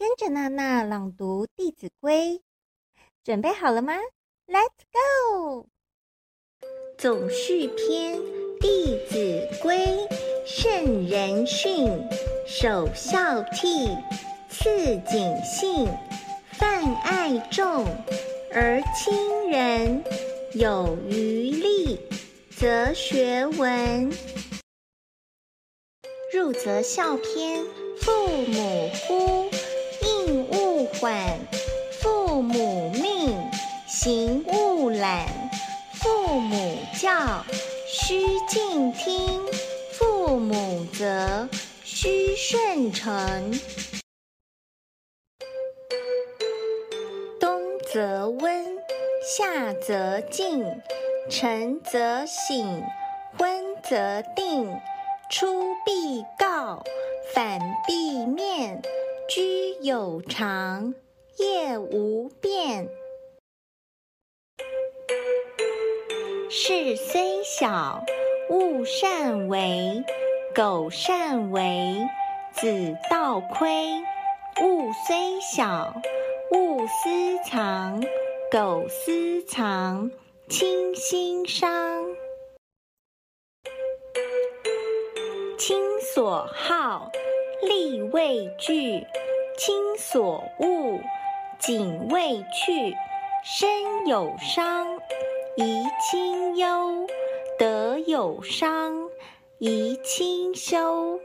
跟着娜娜朗读《弟子规》，准备好了吗？Let's go！总序篇《弟子规》，圣人训，首孝悌，次谨信，泛爱众，而亲仁，有余力，则学文。入则孝篇，父母呼。缓，父母命；行勿懒，父母教；须敬听，父母责；须顺承。冬则温，夏则凊，晨则省，昏则定。出必告，反必面。居有常，业无变。事虽小，勿擅为；苟擅为，子道亏。物虽小，勿私藏；苟私藏，亲心伤。亲所好，力为具。亲所恶，谨为去。身有伤，贻亲忧；德有伤，贻亲羞。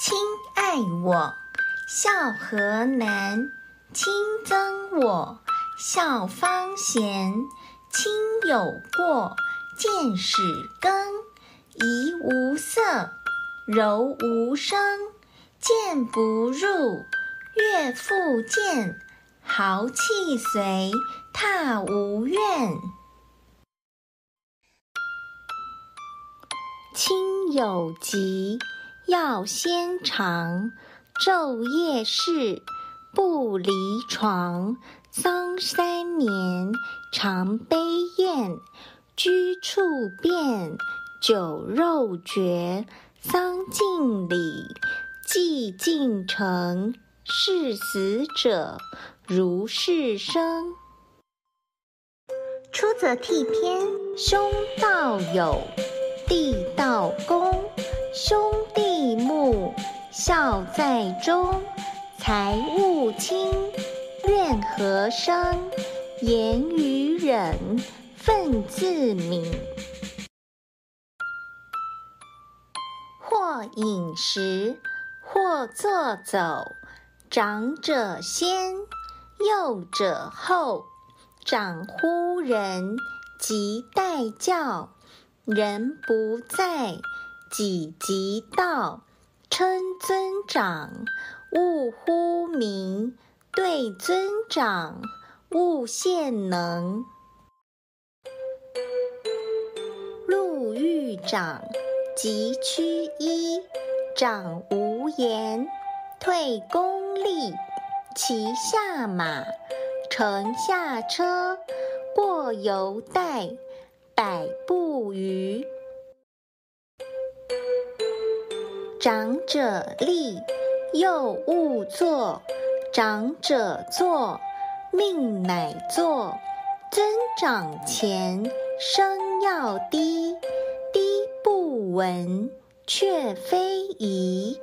亲爱我，孝何难；亲憎我，孝方贤。亲有过，谏使更；怡无色，柔无声。谏不入，悦复谏；号泣随，挞无怨。亲有疾，要先尝；昼夜侍，不离床。丧三年，常悲咽；居处变，酒肉绝。丧尽礼。祭尽诚，视死者如视生。出则悌篇，兄道友，弟道恭，兄弟睦，孝在中。财物轻，怨何生？言语忍，忿自泯。饮食。或坐走，长者先，幼者后。长呼人，即代叫；人不在，己即到。称尊长，勿呼名；对尊长，勿献能。路遇长，疾趋揖。长无言，退恭立，骑下马，乘下车，过犹待，百步余。长者立，幼勿坐；长者坐，命乃坐。尊长前，声要，低不闻。却非宜，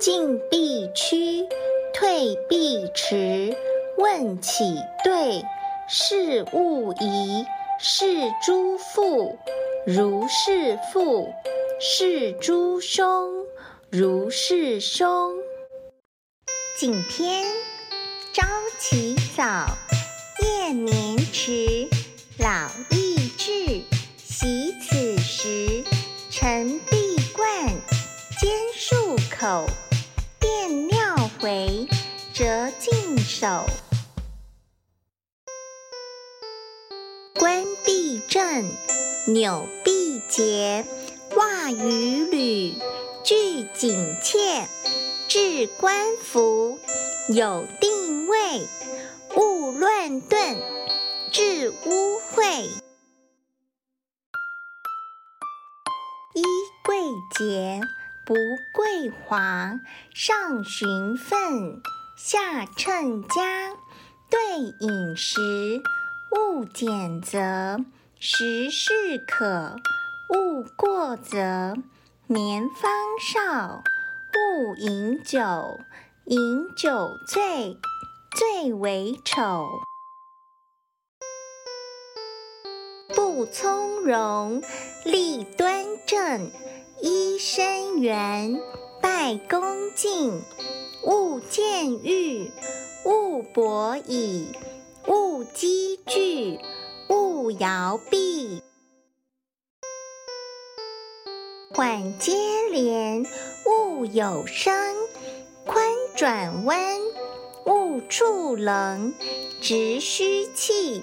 进必趋，退必迟。问起对，事勿疑。是诸父如是父，是诸兄如是兄。谨篇：朝起早，夜眠迟，老易。及此时，晨必冠，兼漱口，便尿回，辄净手。冠必正，纽必结，袜与履俱紧切。置冠服，有定位，勿乱顿，致污秽。节，不贵华。上循分，下称家。对饮食，勿拣择。食适可，勿过则。年方少，勿饮酒。饮酒醉，最为丑。不从容，立端正。揖深圆，拜恭敬。勿见欲，勿博倚。勿积聚，勿摇臂。缓接连，勿有声。宽转弯，勿触棱。直须气，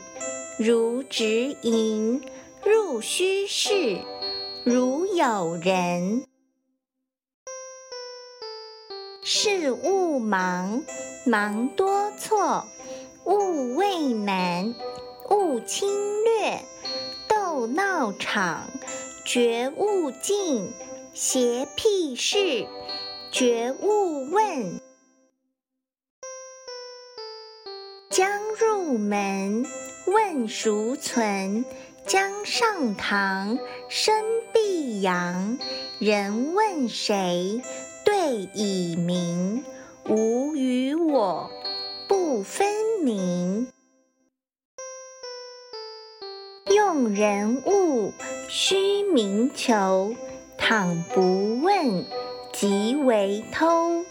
如直盈。入须室，如有人。事勿忙，忙多错。勿畏难，勿侵略。斗闹场，绝勿近。邪僻事，绝勿问。将入门，问孰存？江上堂，身必扬。人问谁？对以明。吾与我，不分明。用人物，须明求。倘不问，即为偷。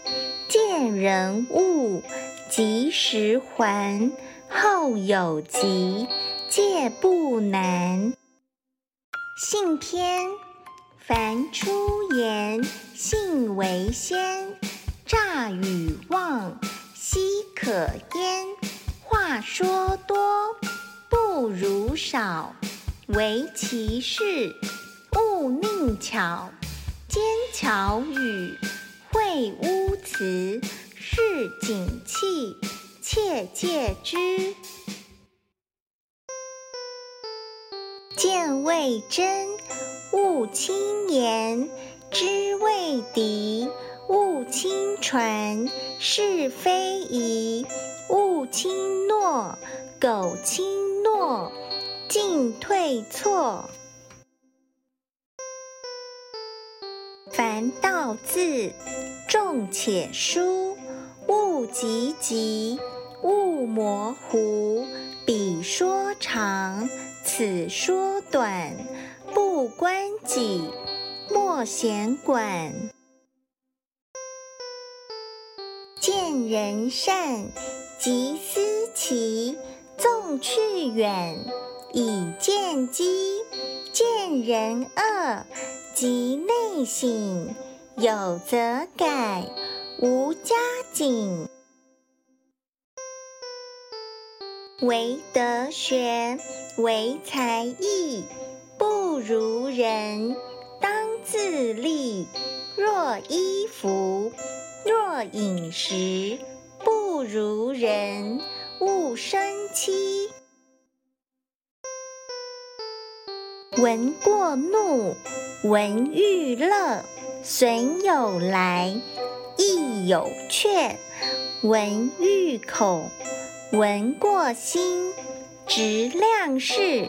见人物，及时还。后有急。戒不难。信篇：凡出言，信为先。诈与妄，奚可焉？话说多，不如少。唯其事，勿佞巧。奸巧语，秽污辞，市井气，切戒之。见未真，勿轻言；知未敌，勿轻传；是非疑，勿轻诺；苟轻诺，进退错。凡道字，重且疏；勿急疾，勿模糊。彼说长。此说短，不关己，莫闲管。见人善，即思齐，纵去远，以见机；见人恶，即内省，有则改，无加警。唯德学。唯才艺，不如人，当自砺。若衣服，若饮食，不如人，勿生戚。闻过怒，闻欲乐，损有来，益有却。闻欲恐，闻过心。直量事，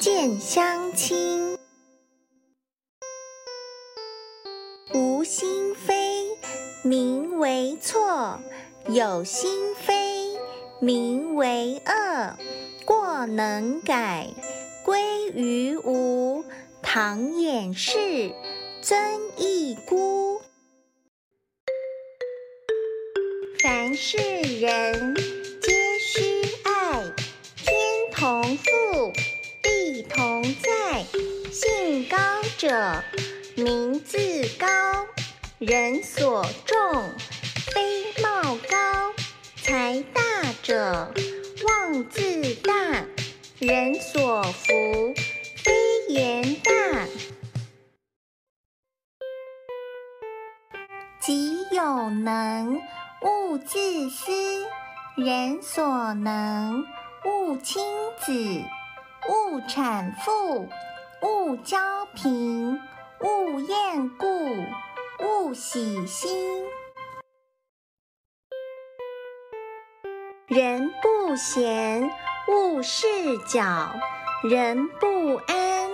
见相亲。无心非，名为错；有心非，名为恶。过能改，归于无。唐掩饰，尊一孤。凡是人，高者，名自高。人所重，非貌高。才大者，望自大。人所服，非言大。己有能，勿自私。人所能。勿轻子，勿产妇，勿骄贫，勿厌故，勿喜新。人不闲，勿事搅；人不安，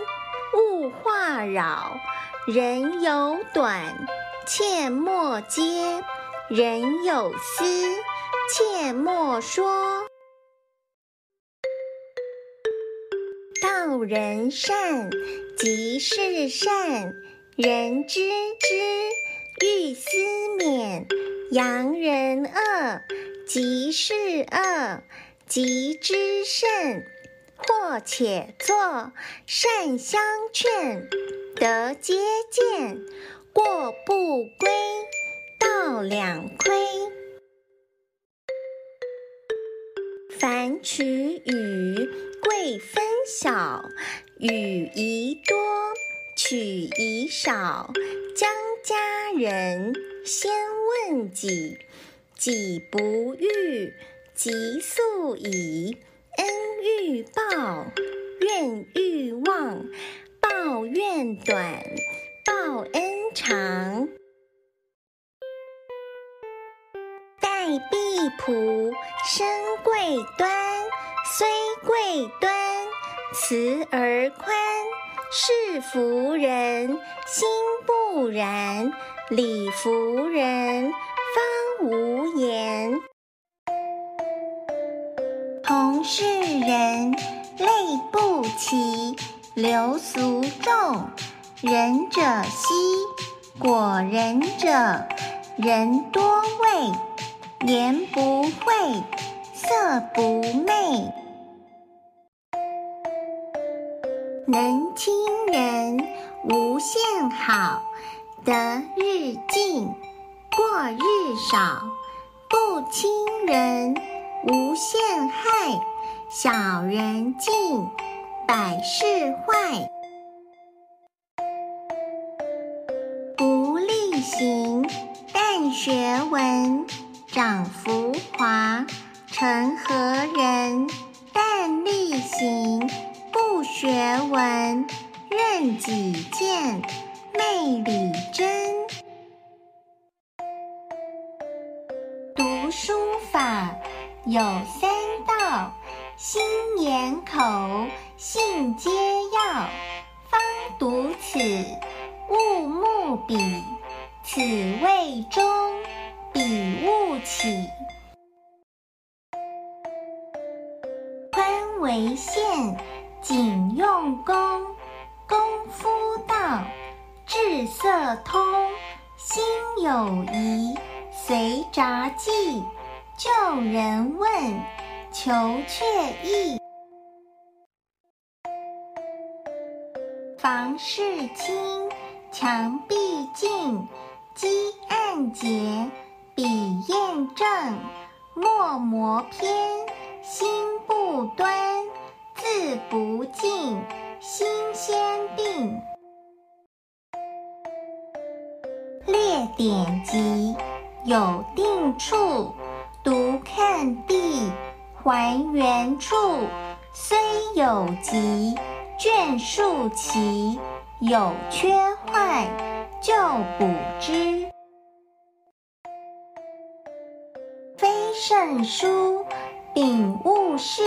勿话扰。人有短，切莫揭；人有私，切莫说。人善，即是善；人知之，欲思勉。扬人恶，即是恶，急之甚。或且作，善相劝，得皆见。过不归，道两亏。凡取与，贵分晓。语宜多，取宜少。将家人，先问己。己不欲，即速已。恩欲报，怨欲忘。报怨短，报恩长。待婢仆，身贵端。虽贵端，慈而宽。事服人，心不然。理服人，方无言。同是人，类不齐。流俗众，仁者稀。果仁者，人多畏。言不讳，色不昧。能亲人，无限好。得日进，过日少。不亲人，无限害。小人进，百事坏。不力行，但学文。长浮华，成何人？为限，谨用功。功夫到，志色通。心有疑，随札记。旧人问，求确意。房事清，墙壁净，积案洁。笔砚正，墨磨偏，心不端，字不尽，心先定。列典籍，有定处，读看毕，还原处。虽有疾，卷数齐，有缺坏，就补之。非圣书，秉勿视，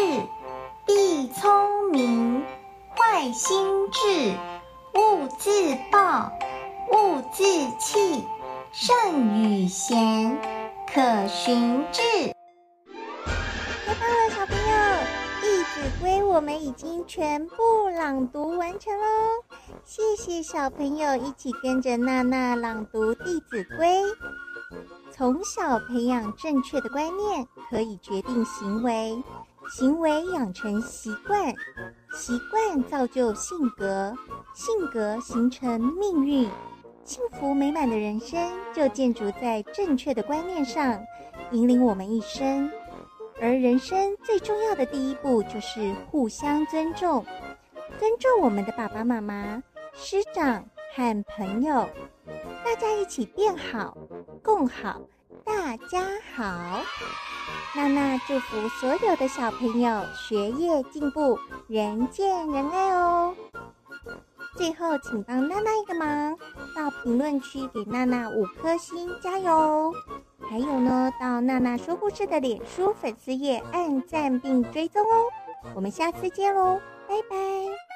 必聪明；坏心智，勿自暴，勿自弃。圣与贤，可循治。太棒了，小朋友！《弟子规》我们已经全部朗读完成喽。谢谢小朋友一起跟着娜娜朗读《弟子规》。从小培养正确的观念，可以决定行为；行为养成习惯，习惯造就性格，性格形成命运。幸福美满的人生就建筑在正确的观念上，引领我们一生。而人生最重要的第一步就是互相尊重，尊重我们的爸爸妈妈、师长和朋友，大家一起变好。共好，大家好。娜娜祝福所有的小朋友学业进步，人见人爱哦。最后，请帮娜娜一个忙，到评论区给娜娜五颗星，加油！还有呢，到娜娜说故事的脸书粉丝页按赞并追踪哦。我们下次见喽，拜拜。